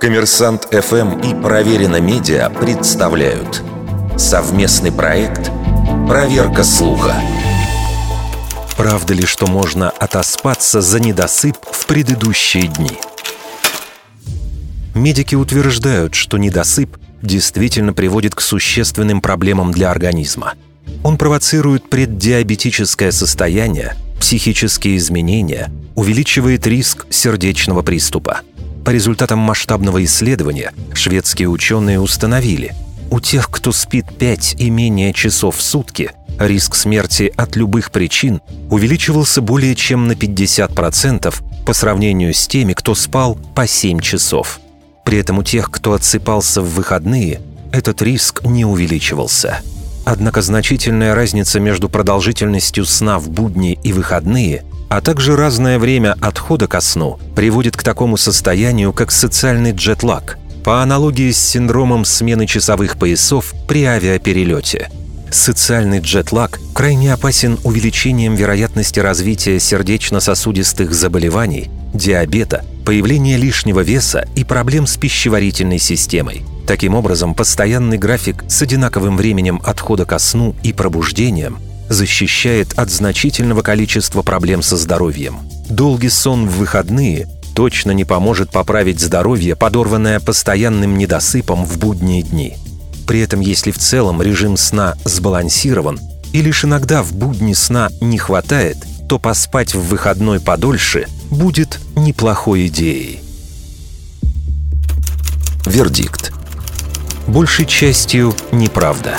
Коммерсант ФМ и Проверено Медиа представляют совместный проект «Проверка слуха». Правда ли, что можно отоспаться за недосып в предыдущие дни? Медики утверждают, что недосып действительно приводит к существенным проблемам для организма. Он провоцирует преддиабетическое состояние, психические изменения, увеличивает риск сердечного приступа. По результатам масштабного исследования шведские ученые установили, у тех, кто спит 5 и менее часов в сутки, риск смерти от любых причин увеличивался более чем на 50% по сравнению с теми, кто спал по 7 часов. При этом у тех, кто отсыпался в выходные, этот риск не увеличивался. Однако значительная разница между продолжительностью сна в будни и выходные, а также разное время отхода ко сну приводит к такому состоянию, как социальный джетлаг, по аналогии с синдромом смены часовых поясов при авиаперелете – Социальный джетлаг крайне опасен увеличением вероятности развития сердечно-сосудистых заболеваний, диабета, появления лишнего веса и проблем с пищеварительной системой. Таким образом, постоянный график с одинаковым временем отхода ко сну и пробуждением защищает от значительного количества проблем со здоровьем. Долгий сон в выходные точно не поможет поправить здоровье, подорванное постоянным недосыпом в будние дни – при этом, если в целом режим сна сбалансирован и лишь иногда в будни сна не хватает, то поспать в выходной подольше будет неплохой идеей. Вердикт. Большей частью неправда.